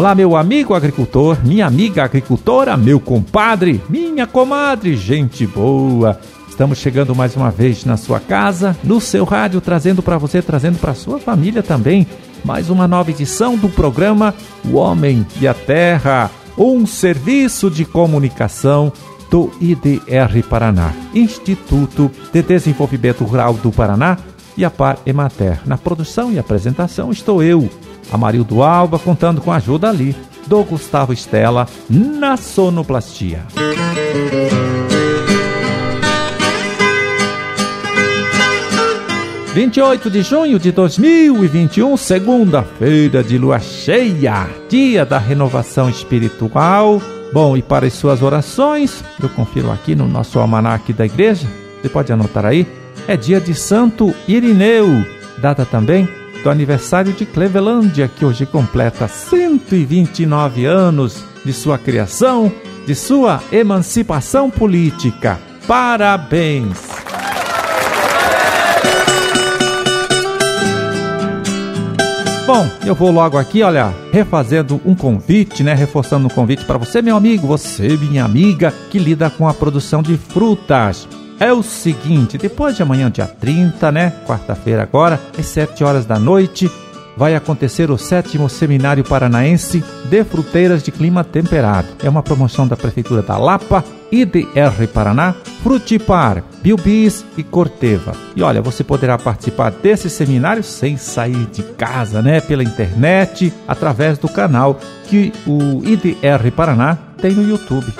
Olá, meu amigo agricultor, minha amiga agricultora, meu compadre, minha comadre, gente boa. Estamos chegando mais uma vez na sua casa, no seu rádio, trazendo para você, trazendo para sua família também, mais uma nova edição do programa O Homem e a Terra, um serviço de comunicação do IDR Paraná, Instituto de Desenvolvimento Rural do Paraná e a Par Emater. Na produção e apresentação estou eu, Amarildo Alba, contando com a ajuda ali do Gustavo Estela na sonoplastia. 28 de junho de 2021, segunda-feira de lua cheia, dia da renovação espiritual. Bom, e para as suas orações, eu confiro aqui no nosso almanaque da igreja, você pode anotar aí, é dia de Santo Irineu, data também do aniversário de Clevelândia, que hoje completa 129 anos de sua criação, de sua emancipação política. Parabéns! Bom, eu vou logo aqui, olha, refazendo um convite, né? Reforçando um convite para você, meu amigo, você, minha amiga, que lida com a produção de frutas. É o seguinte, depois de amanhã, dia 30, né? Quarta-feira agora, às 7 horas da noite, vai acontecer o sétimo Seminário Paranaense de Fruteiras de Clima Temperado. É uma promoção da Prefeitura da Lapa, IDR Paraná, Frutipar, Bilbis e Corteva. E olha, você poderá participar desse seminário sem sair de casa, né? Pela internet, através do canal que o IDR Paraná tem no YouTube.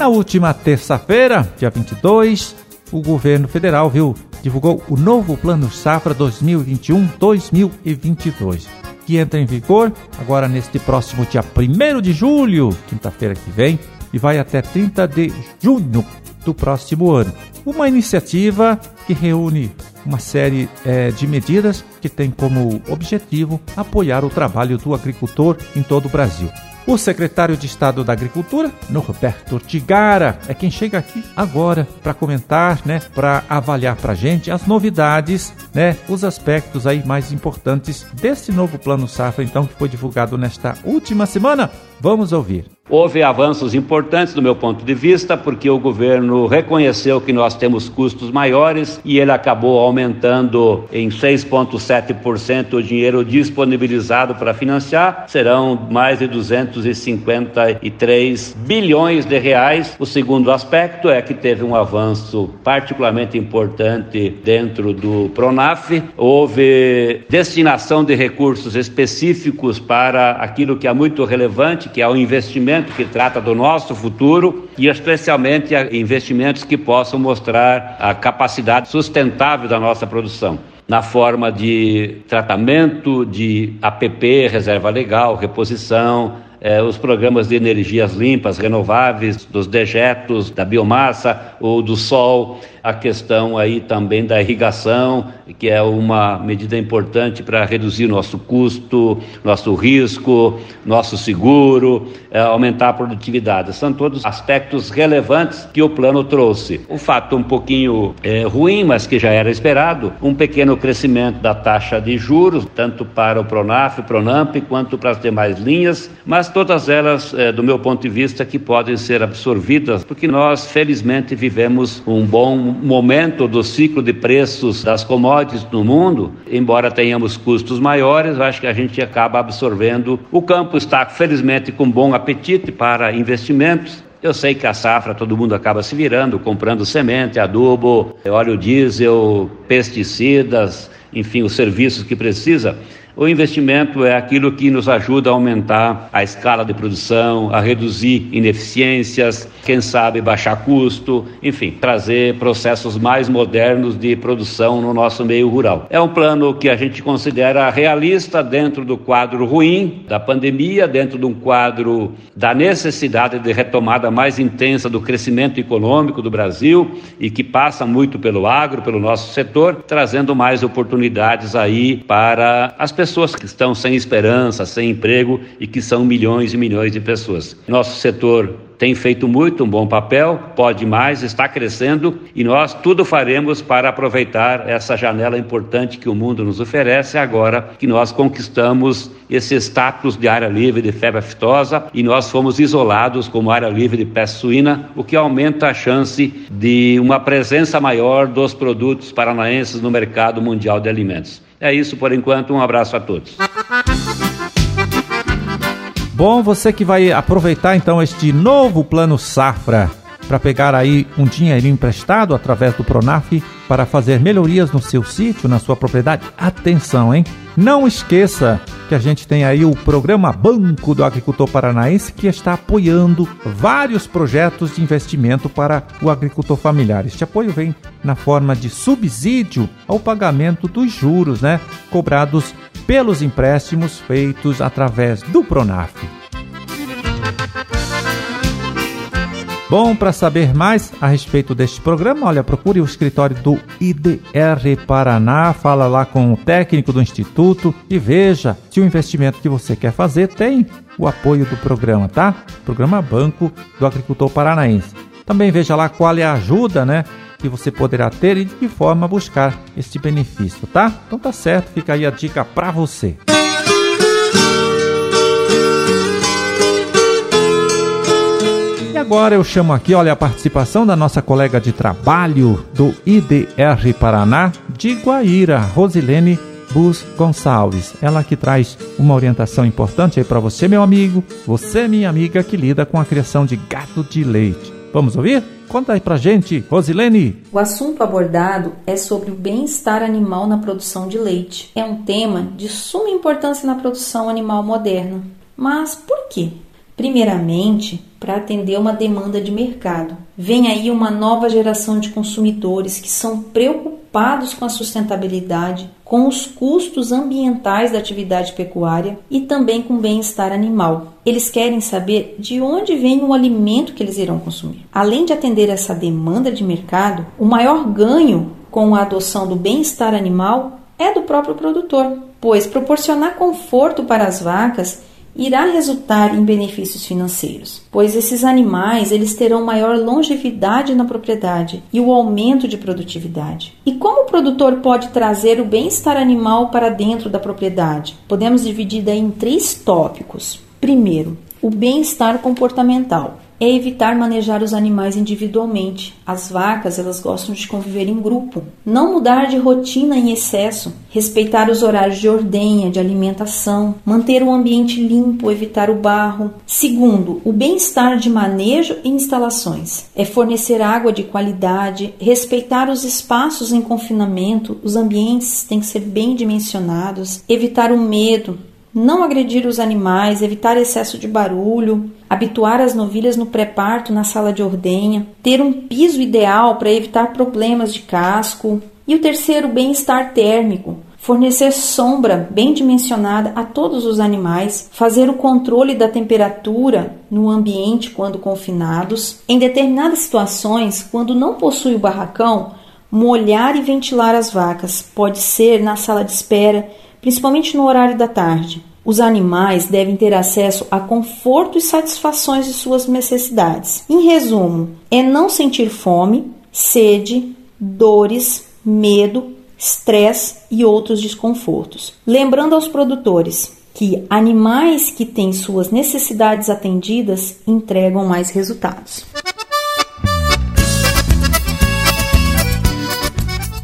Na última terça-feira, dia 22, o governo federal viu, divulgou o novo Plano Safra 2021-2022, que entra em vigor agora neste próximo dia 1 de julho, quinta-feira que vem, e vai até 30 de junho do próximo ano. Uma iniciativa que reúne uma série é, de medidas que tem como objetivo apoiar o trabalho do agricultor em todo o Brasil. O secretário de Estado da Agricultura, Norberto Ortigara, é quem chega aqui agora para comentar, né, para avaliar para a gente as novidades, né, os aspectos aí mais importantes desse novo plano safra, então que foi divulgado nesta última semana. Vamos ouvir. Houve avanços importantes do meu ponto de vista, porque o governo reconheceu que nós temos custos maiores e ele acabou aumentando em 6,7% o dinheiro disponibilizado para financiar. Serão mais de 253 bilhões de reais. O segundo aspecto é que teve um avanço particularmente importante dentro do Pronaf. Houve destinação de recursos específicos para aquilo que é muito relevante, que é o investimento que trata do nosso futuro e especialmente investimentos que possam mostrar a capacidade sustentável da nossa produção na forma de tratamento de APP, reserva legal, reposição, eh, os programas de energias limpas, renováveis, dos dejetos, da biomassa ou do sol, a questão aí também da irrigação, que é uma medida importante para reduzir nosso custo, nosso risco, nosso seguro, é, aumentar a produtividade. São todos aspectos relevantes que o plano trouxe. O fato um pouquinho é, ruim, mas que já era esperado, um pequeno crescimento da taxa de juros, tanto para o Pronaf, Pronamp, quanto para as demais linhas, mas todas elas, é, do meu ponto de vista, que podem ser absorvidas, porque nós, felizmente, vivemos um bom momento do ciclo de preços das commodities no mundo, embora tenhamos custos maiores, acho que a gente acaba absorvendo. O campo está, felizmente, com bom apetite para investimentos. Eu sei que a safra todo mundo acaba se virando, comprando semente, adubo, óleo diesel, pesticidas, enfim, os serviços que precisa. O investimento é aquilo que nos ajuda a aumentar a escala de produção, a reduzir ineficiências, quem sabe baixar custo, enfim, trazer processos mais modernos de produção no nosso meio rural. É um plano que a gente considera realista dentro do quadro ruim da pandemia, dentro de um quadro da necessidade de retomada mais intensa do crescimento econômico do Brasil e que passa muito pelo agro, pelo nosso setor, trazendo mais oportunidades aí para as pessoas pessoas que estão sem esperança, sem emprego e que são milhões e milhões de pessoas. Nosso setor tem feito muito um bom papel, pode mais, está crescendo e nós tudo faremos para aproveitar essa janela importante que o mundo nos oferece agora que nós conquistamos esse status de área livre de febre aftosa e nós fomos isolados como área livre de peste suína, o que aumenta a chance de uma presença maior dos produtos paranaenses no mercado mundial de alimentos. É isso por enquanto, um abraço a todos. Bom, você que vai aproveitar então este novo plano Safra para pegar aí um dinheirinho emprestado através do Pronaf para fazer melhorias no seu sítio, na sua propriedade. Atenção, hein? Não esqueça que a gente tem aí o programa Banco do Agricultor Paranaense que está apoiando vários projetos de investimento para o agricultor familiar. Este apoio vem na forma de subsídio ao pagamento dos juros, né, cobrados pelos empréstimos feitos através do Pronaf. Bom, para saber mais a respeito deste programa, olha, procure o escritório do IDR Paraná, fala lá com o técnico do instituto e veja se o investimento que você quer fazer tem o apoio do programa, tá? Programa Banco do Agricultor Paranaense. Também veja lá qual é a ajuda, né, que você poderá ter e de que forma buscar este benefício, tá? Então tá certo, fica aí a dica para você. Agora eu chamo aqui, olha, a participação da nossa colega de trabalho do IDR Paraná, de Guaíra, Rosilene Bus Gonçalves. Ela que traz uma orientação importante aí para você, meu amigo, você, minha amiga, que lida com a criação de gado de leite. Vamos ouvir? Conta aí pra gente, Rosilene. O assunto abordado é sobre o bem-estar animal na produção de leite. É um tema de suma importância na produção animal moderna. Mas por quê? Primeiramente, para atender uma demanda de mercado. Vem aí uma nova geração de consumidores que são preocupados com a sustentabilidade, com os custos ambientais da atividade pecuária e também com o bem-estar animal. Eles querem saber de onde vem o alimento que eles irão consumir. Além de atender essa demanda de mercado, o maior ganho com a adoção do bem-estar animal é do próprio produtor, pois proporcionar conforto para as vacas irá resultar em benefícios financeiros, pois esses animais eles terão maior longevidade na propriedade e o aumento de produtividade. E como o produtor pode trazer o bem-estar animal para dentro da propriedade? Podemos dividir daí em três tópicos. Primeiro, o bem-estar comportamental é evitar manejar os animais individualmente. As vacas, elas gostam de conviver em grupo. Não mudar de rotina em excesso, respeitar os horários de ordenha, de alimentação, manter o ambiente limpo, evitar o barro. Segundo, o bem-estar de manejo e instalações. É fornecer água de qualidade, respeitar os espaços em confinamento, os ambientes têm que ser bem dimensionados, evitar o medo, não agredir os animais, evitar excesso de barulho, habituar as novilhas no pré-parto na sala de ordenha, ter um piso ideal para evitar problemas de casco. E o terceiro, bem-estar térmico, fornecer sombra bem dimensionada a todos os animais, fazer o controle da temperatura no ambiente quando confinados. Em determinadas situações, quando não possui o barracão, molhar e ventilar as vacas, pode ser na sala de espera principalmente no horário da tarde. Os animais devem ter acesso a conforto e satisfações de suas necessidades. Em resumo, é não sentir fome, sede, dores, medo, estresse e outros desconfortos. Lembrando aos produtores que animais que têm suas necessidades atendidas entregam mais resultados.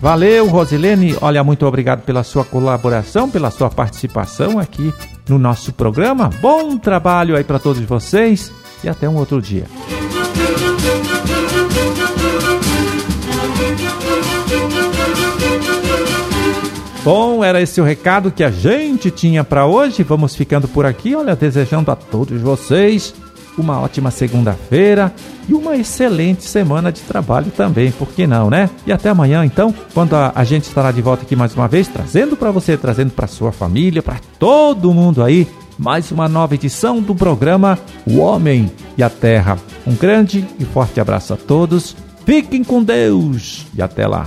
Valeu, Rosilene. Olha, muito obrigado pela sua colaboração, pela sua participação aqui no nosso programa. Bom trabalho aí para todos vocês e até um outro dia. Bom, era esse o recado que a gente tinha para hoje. Vamos ficando por aqui. Olha, desejando a todos vocês uma ótima segunda-feira e uma excelente semana de trabalho também, por que não, né? E até amanhã, então, quando a, a gente estará de volta aqui mais uma vez, trazendo para você, trazendo para sua família, para todo mundo aí, mais uma nova edição do programa O Homem e a Terra. Um grande e forte abraço a todos. Fiquem com Deus e até lá.